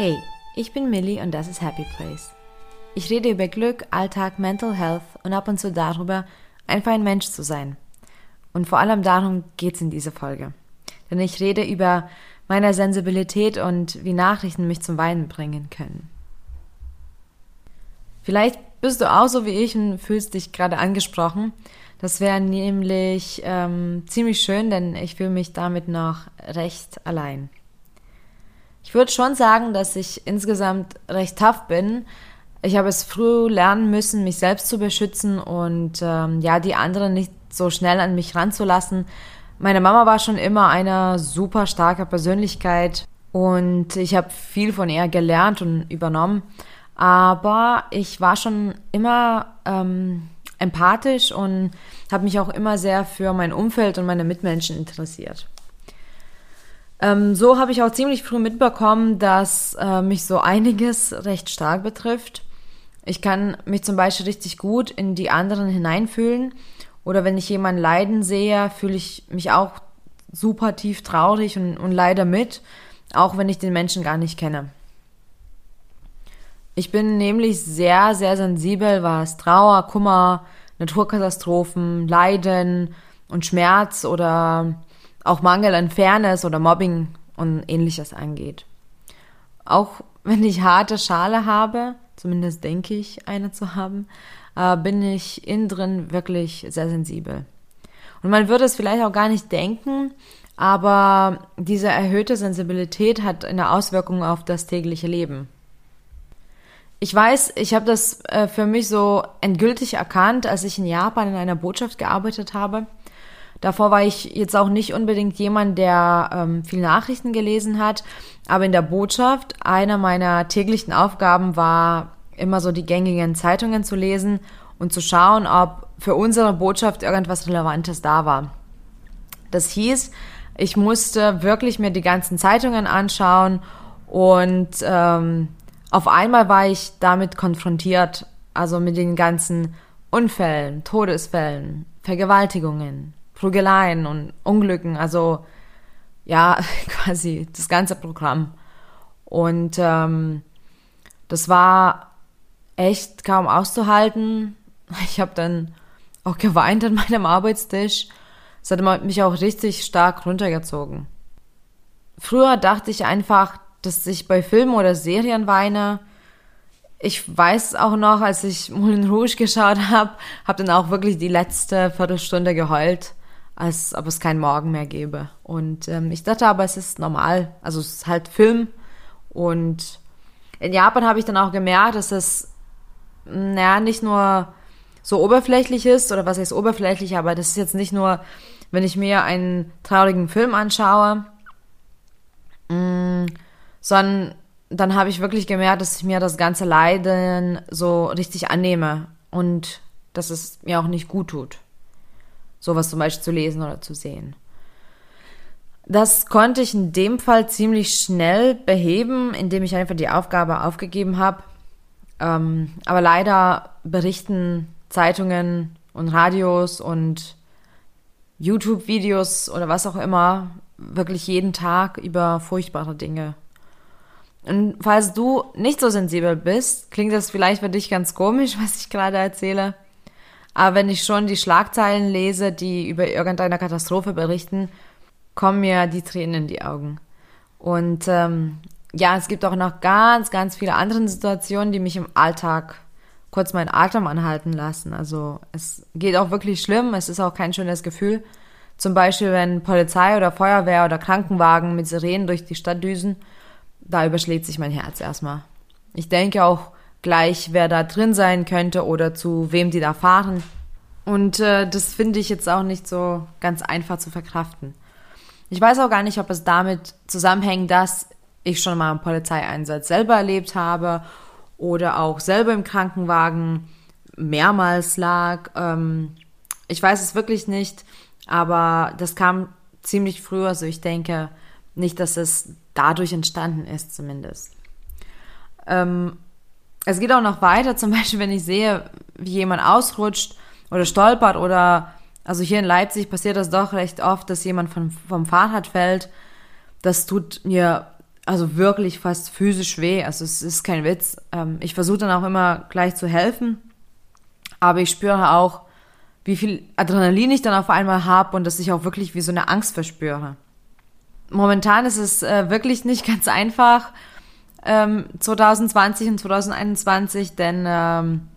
Hey, ich bin Millie und das ist Happy Place. Ich rede über Glück, Alltag, Mental Health und ab und zu darüber, einfach ein Mensch zu sein. Und vor allem darum geht's in dieser Folge. Denn ich rede über meine Sensibilität und wie Nachrichten mich zum Weinen bringen können. Vielleicht bist du auch so wie ich und fühlst dich gerade angesprochen. Das wäre nämlich ähm, ziemlich schön, denn ich fühle mich damit noch recht allein. Ich würde schon sagen, dass ich insgesamt recht tough bin. Ich habe es früh lernen müssen, mich selbst zu beschützen und ähm, ja, die anderen nicht so schnell an mich ranzulassen. Meine Mama war schon immer eine super starke Persönlichkeit und ich habe viel von ihr gelernt und übernommen. Aber ich war schon immer ähm, empathisch und habe mich auch immer sehr für mein Umfeld und meine Mitmenschen interessiert. Ähm, so habe ich auch ziemlich früh mitbekommen, dass äh, mich so einiges recht stark betrifft. Ich kann mich zum Beispiel richtig gut in die anderen hineinfühlen. Oder wenn ich jemanden leiden sehe, fühle ich mich auch super tief traurig und, und leide mit, auch wenn ich den Menschen gar nicht kenne. Ich bin nämlich sehr, sehr sensibel, was Trauer, Kummer, Naturkatastrophen, Leiden und Schmerz oder auch Mangel an Fairness oder Mobbing und ähnliches angeht. Auch wenn ich harte Schale habe, zumindest denke ich, eine zu haben, äh, bin ich innen drin wirklich sehr sensibel. Und man würde es vielleicht auch gar nicht denken, aber diese erhöhte Sensibilität hat eine Auswirkung auf das tägliche Leben. Ich weiß, ich habe das äh, für mich so endgültig erkannt, als ich in Japan in einer Botschaft gearbeitet habe. Davor war ich jetzt auch nicht unbedingt jemand, der ähm, viel Nachrichten gelesen hat, aber in der Botschaft, einer meiner täglichen Aufgaben war immer so die gängigen Zeitungen zu lesen und zu schauen, ob für unsere Botschaft irgendwas Relevantes da war. Das hieß, ich musste wirklich mir die ganzen Zeitungen anschauen und ähm, auf einmal war ich damit konfrontiert, also mit den ganzen Unfällen, Todesfällen, Vergewaltigungen, Prügeleien und Unglücken, also ja, quasi das ganze Programm. Und ähm, das war echt kaum auszuhalten. Ich habe dann auch geweint an meinem Arbeitstisch. Es hat mich auch richtig stark runtergezogen. Früher dachte ich einfach, dass ich bei Filmen oder Serien weine. Ich weiß auch noch, als ich Moulin Rouge geschaut habe, habe dann auch wirklich die letzte Viertelstunde geheult als ob es keinen Morgen mehr gäbe. Und ähm, ich dachte aber, es ist normal. Also es ist halt Film. Und in Japan habe ich dann auch gemerkt, dass es, naja, nicht nur so oberflächlich ist, oder was heißt oberflächlich, aber das ist jetzt nicht nur, wenn ich mir einen traurigen Film anschaue, mh, mm, sondern dann habe ich wirklich gemerkt, dass ich mir das ganze Leiden so richtig annehme und dass es mir auch nicht gut tut sowas zum Beispiel zu lesen oder zu sehen. Das konnte ich in dem Fall ziemlich schnell beheben, indem ich einfach die Aufgabe aufgegeben habe. Ähm, aber leider berichten Zeitungen und Radios und YouTube-Videos oder was auch immer wirklich jeden Tag über furchtbare Dinge. Und falls du nicht so sensibel bist, klingt das vielleicht für dich ganz komisch, was ich gerade erzähle. Aber wenn ich schon die Schlagzeilen lese, die über irgendeine Katastrophe berichten, kommen mir die Tränen in die Augen. Und ähm, ja, es gibt auch noch ganz, ganz viele andere Situationen, die mich im Alltag kurz meinen Atem anhalten lassen. Also es geht auch wirklich schlimm, es ist auch kein schönes Gefühl. Zum Beispiel, wenn Polizei oder Feuerwehr oder Krankenwagen mit Sirenen durch die Stadt düsen, da überschlägt sich mein Herz erstmal. Ich denke auch gleich, wer da drin sein könnte oder zu wem die da fahren. Und äh, das finde ich jetzt auch nicht so ganz einfach zu verkraften. Ich weiß auch gar nicht, ob es damit zusammenhängt, dass ich schon mal einen Polizeieinsatz selber erlebt habe oder auch selber im Krankenwagen mehrmals lag. Ähm, ich weiß es wirklich nicht, aber das kam ziemlich früh. Also ich denke nicht, dass es dadurch entstanden ist, zumindest. Ähm, es geht auch noch weiter, zum Beispiel, wenn ich sehe, wie jemand ausrutscht oder stolpert oder, also hier in Leipzig passiert das doch recht oft, dass jemand vom, vom Fahrrad fällt. Das tut mir also wirklich fast physisch weh. Also es ist kein Witz. Ähm, ich versuche dann auch immer gleich zu helfen, aber ich spüre auch, wie viel Adrenalin ich dann auf einmal habe und dass ich auch wirklich wie so eine Angst verspüre. Momentan ist es äh, wirklich nicht ganz einfach, ähm, 2020 und 2021, denn ähm,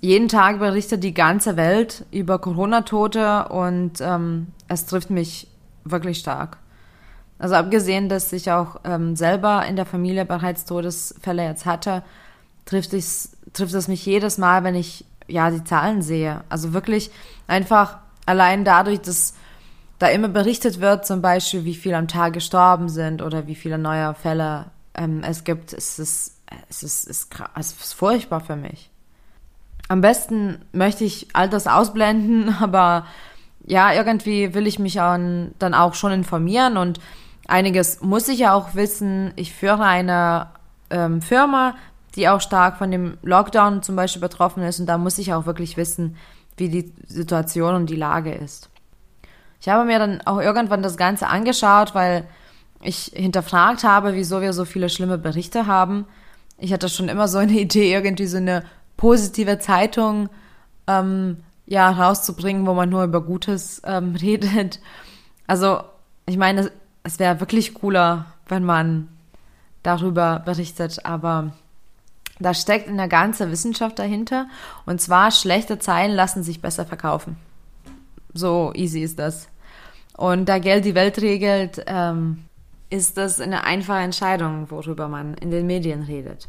jeden Tag berichtet die ganze Welt über Corona-Tote und ähm, es trifft mich wirklich stark. Also abgesehen, dass ich auch ähm, selber in der Familie bereits Todesfälle jetzt hatte, trifft es, trifft es mich jedes Mal, wenn ich ja die Zahlen sehe. Also wirklich einfach allein dadurch, dass da immer berichtet wird, zum Beispiel, wie viele am Tag gestorben sind oder wie viele neue Fälle ähm, es gibt, ist es, es ist, ist, es ist furchtbar für mich. Am besten möchte ich all das ausblenden, aber ja, irgendwie will ich mich an, dann auch schon informieren und einiges muss ich ja auch wissen. Ich führe eine ähm, Firma, die auch stark von dem Lockdown zum Beispiel betroffen ist und da muss ich auch wirklich wissen, wie die Situation und die Lage ist. Ich habe mir dann auch irgendwann das Ganze angeschaut, weil ich hinterfragt habe, wieso wir so viele schlimme Berichte haben. Ich hatte schon immer so eine Idee, irgendwie so eine positive Zeitung ähm, ja rauszubringen, wo man nur über Gutes ähm, redet. Also ich meine, es wäre wirklich cooler, wenn man darüber berichtet, aber da steckt eine ganze Wissenschaft dahinter. Und zwar, schlechte Zeilen lassen sich besser verkaufen. So easy ist das. Und da Geld die Welt regelt, ähm, ist das eine einfache Entscheidung, worüber man in den Medien redet.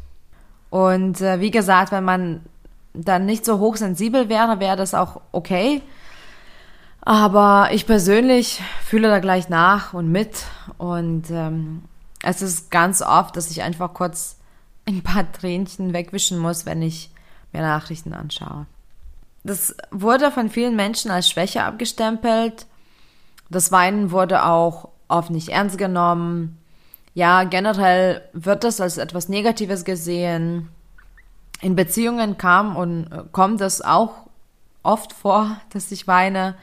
Und äh, wie gesagt, wenn man dann nicht so hochsensibel wäre, wäre das auch okay. Aber ich persönlich fühle da gleich nach und mit. Und ähm, es ist ganz oft, dass ich einfach kurz ein paar Tränchen wegwischen muss, wenn ich mir Nachrichten anschaue. Das wurde von vielen Menschen als Schwäche abgestempelt. Das Weinen wurde auch oft nicht ernst genommen ja, generell wird das als etwas Negatives gesehen. In Beziehungen kam und äh, kommt es auch oft vor, dass ich weine,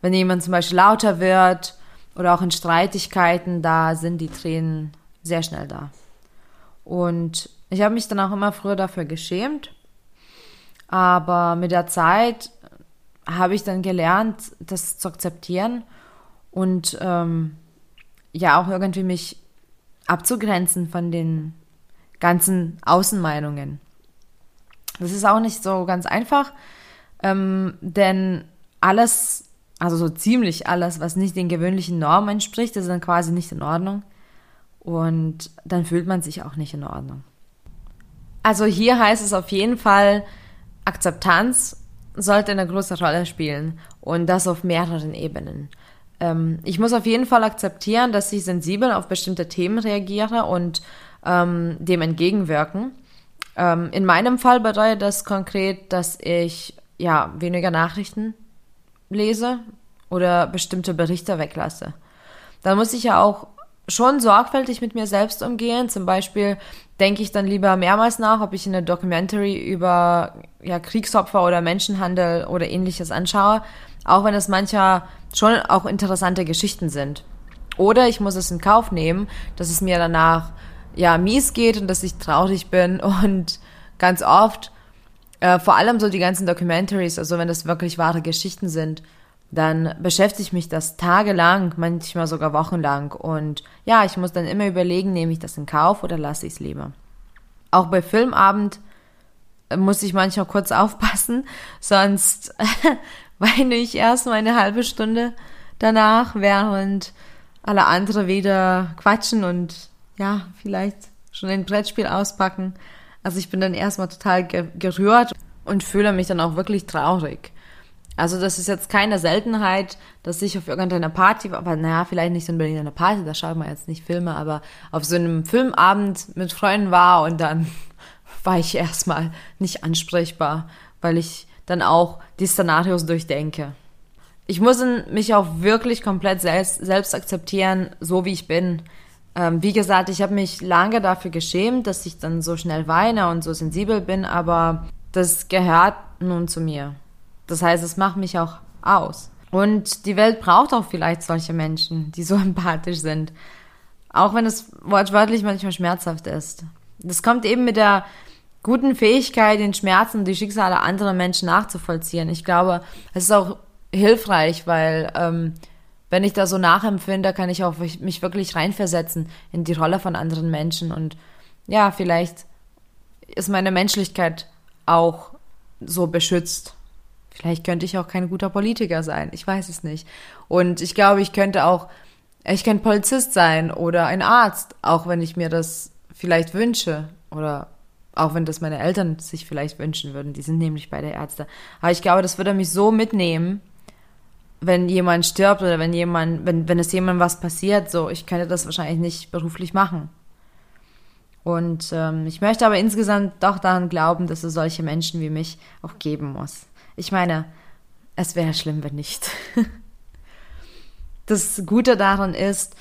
wenn jemand zum Beispiel lauter wird oder auch in Streitigkeiten, da sind die Tränen sehr schnell da. Und ich habe mich dann auch immer früher dafür geschämt, aber mit der Zeit habe ich dann gelernt, das zu akzeptieren und ähm, ja auch irgendwie mich abzugrenzen von den ganzen Außenmeinungen. Das ist auch nicht so ganz einfach, ähm, denn alles, also so ziemlich alles, was nicht den gewöhnlichen Normen entspricht, ist dann quasi nicht in Ordnung. Und dann fühlt man sich auch nicht in Ordnung. Also hier heißt es auf jeden Fall, Akzeptanz sollte eine große Rolle spielen und das auf mehreren Ebenen ähm, ich muss auf jeden Fall akzeptieren, dass ich sensibel auf bestimmte Themen reagiere und ähm, dem entgegenwirken. Ähm, in meinem Fall bedeutet das konkret, dass ich ja weniger Nachrichten lese oder bestimmte Berichte weglasse. Dann muss ich ja auch schon sorgfältig mit mir selbst umgehen. Zum Beispiel denke ich dann lieber mehrmals nach, ob ich eine Documentary über ja, Kriegsopfer oder Menschenhandel oder ähnliches anschaue, auch wenn es mancher schon auch interessante Geschichten sind. Oder ich muss es in Kauf nehmen, dass es mir danach ja mies geht und dass ich traurig bin und ganz oft, äh, vor allem so die ganzen Documentaries, also wenn das wirklich wahre Geschichten sind, dann beschäftigt mich das tagelang, manchmal sogar wochenlang. Und ja, ich muss dann immer überlegen, nehme ich das in Kauf oder lasse ich es lieber. Auch bei Filmabend äh, muss ich manchmal kurz aufpassen, sonst weine ich erst mal eine halbe Stunde danach, während alle anderen wieder quatschen und ja, vielleicht schon ein Brettspiel auspacken. Also ich bin dann erstmal total gerührt und fühle mich dann auch wirklich traurig. Also das ist jetzt keine Seltenheit, dass ich auf irgendeiner Party, aber naja, vielleicht nicht so unbedingt einer Party, da schauen wir jetzt nicht Filme, aber auf so einem Filmabend mit Freunden war und dann war ich erstmal nicht ansprechbar, weil ich dann auch die Szenarios durchdenke. Ich muss mich auch wirklich komplett selbst, selbst akzeptieren, so wie ich bin. Ähm, wie gesagt, ich habe mich lange dafür geschämt, dass ich dann so schnell weine und so sensibel bin, aber das gehört nun zu mir. Das heißt, es macht mich auch aus. Und die Welt braucht auch vielleicht solche Menschen, die so empathisch sind. Auch wenn es wortwörtlich manchmal schmerzhaft ist. Das kommt eben mit der guten Fähigkeit, den Schmerzen und die Schicksale anderer Menschen nachzuvollziehen. Ich glaube, es ist auch hilfreich, weil ähm, wenn ich da so nachempfinde, kann ich auch mich wirklich reinversetzen in die Rolle von anderen Menschen und ja, vielleicht ist meine Menschlichkeit auch so beschützt. Vielleicht könnte ich auch kein guter Politiker sein. Ich weiß es nicht. Und ich glaube, ich könnte auch, ich könnte Polizist sein oder ein Arzt, auch wenn ich mir das vielleicht wünsche oder auch wenn das meine Eltern sich vielleicht wünschen würden. Die sind nämlich bei der Ärzte. Aber ich glaube, das würde mich so mitnehmen, wenn jemand stirbt oder wenn jemand, wenn, wenn es jemandem was passiert, so, ich könnte das wahrscheinlich nicht beruflich machen. Und ähm, ich möchte aber insgesamt doch daran glauben, dass es solche Menschen wie mich auch geben muss. Ich meine, es wäre schlimm, wenn nicht. das Gute daran ist,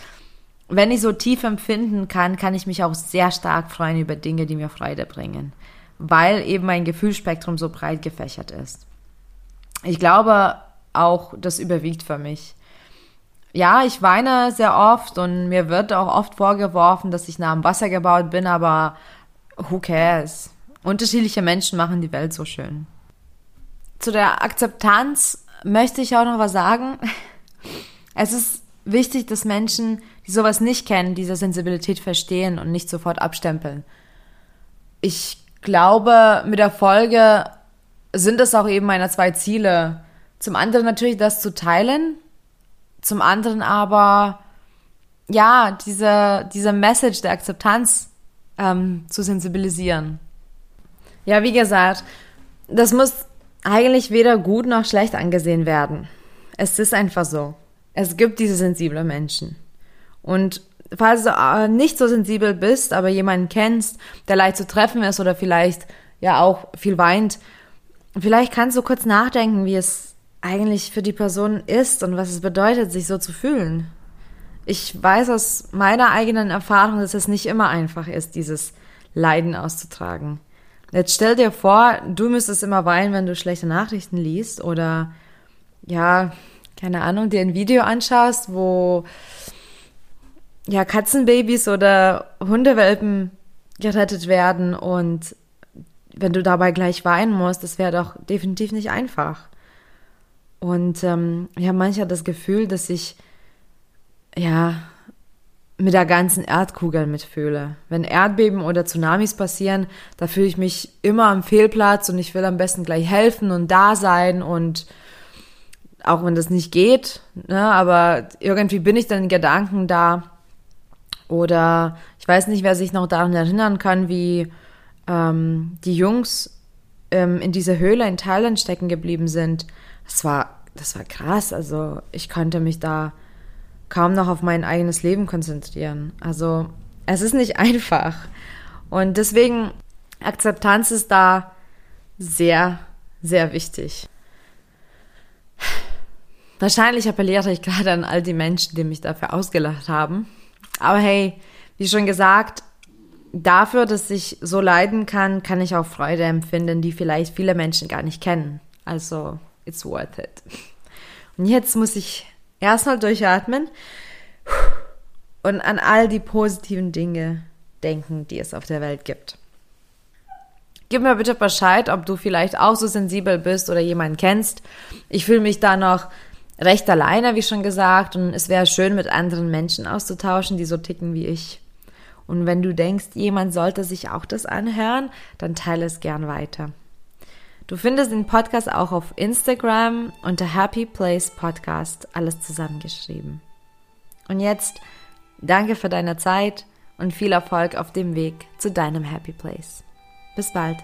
wenn ich so tief empfinden kann, kann ich mich auch sehr stark freuen über Dinge, die mir Freude bringen, weil eben mein Gefühlsspektrum so breit gefächert ist. Ich glaube auch, das überwiegt für mich. Ja, ich weine sehr oft und mir wird auch oft vorgeworfen, dass ich nah am Wasser gebaut bin, aber who cares? Unterschiedliche Menschen machen die Welt so schön. Zu der Akzeptanz möchte ich auch noch was sagen. Es ist wichtig, dass Menschen, die sowas nicht kennen, diese Sensibilität verstehen und nicht sofort abstempeln. Ich glaube, mit der Folge sind es auch eben meine zwei Ziele. Zum anderen natürlich das zu teilen, zum anderen aber ja, diese, diese Message der Akzeptanz ähm, zu sensibilisieren. Ja, wie gesagt, das muss eigentlich weder gut noch schlecht angesehen werden. Es ist einfach so. Es gibt diese sensiblen Menschen. Und falls du äh, nicht so sensibel bist, aber jemanden kennst, der leicht zu treffen ist oder vielleicht ja auch viel weint, vielleicht kannst du kurz nachdenken, wie es eigentlich für die Person ist und was es bedeutet, sich so zu fühlen. Ich weiß aus meiner eigenen Erfahrung, dass es nicht immer einfach ist, dieses Leiden auszutragen. Jetzt stell dir vor, du müsstest immer weinen, wenn du schlechte Nachrichten liest oder ja, keine Ahnung, dir ein Video anschaust, wo ja Katzenbabys oder Hundewelpen gerettet werden und wenn du dabei gleich weinen musst, das wäre doch definitiv nicht einfach. Und ähm, habe manchmal das Gefühl, dass ich ja mit der ganzen Erdkugel mitfühle. Wenn Erdbeben oder Tsunamis passieren, da fühle ich mich immer am Fehlplatz und ich will am besten gleich helfen und da sein und auch wenn das nicht geht, ne, aber irgendwie bin ich dann in Gedanken da. Oder ich weiß nicht, wer sich noch daran erinnern kann, wie ähm, die Jungs ähm, in dieser Höhle in Thailand stecken geblieben sind. Das war, das war krass. Also ich konnte mich da kaum noch auf mein eigenes Leben konzentrieren. Also es ist nicht einfach. Und deswegen Akzeptanz ist da sehr, sehr wichtig. Wahrscheinlich appelliere ich gerade an all die Menschen, die mich dafür ausgelacht haben. Aber hey, wie schon gesagt, dafür, dass ich so leiden kann, kann ich auch Freude empfinden, die vielleicht viele Menschen gar nicht kennen. Also, it's worth it. Und jetzt muss ich erstmal durchatmen und an all die positiven Dinge denken, die es auf der Welt gibt. Gib mir bitte Bescheid, ob du vielleicht auch so sensibel bist oder jemanden kennst. Ich fühle mich da noch recht alleine, wie schon gesagt, und es wäre schön, mit anderen Menschen auszutauschen, die so ticken wie ich. Und wenn du denkst, jemand sollte sich auch das anhören, dann teile es gern weiter. Du findest den Podcast auch auf Instagram unter Happy Place Podcast, alles zusammengeschrieben. Und jetzt danke für deine Zeit und viel Erfolg auf dem Weg zu deinem Happy Place. Bis bald.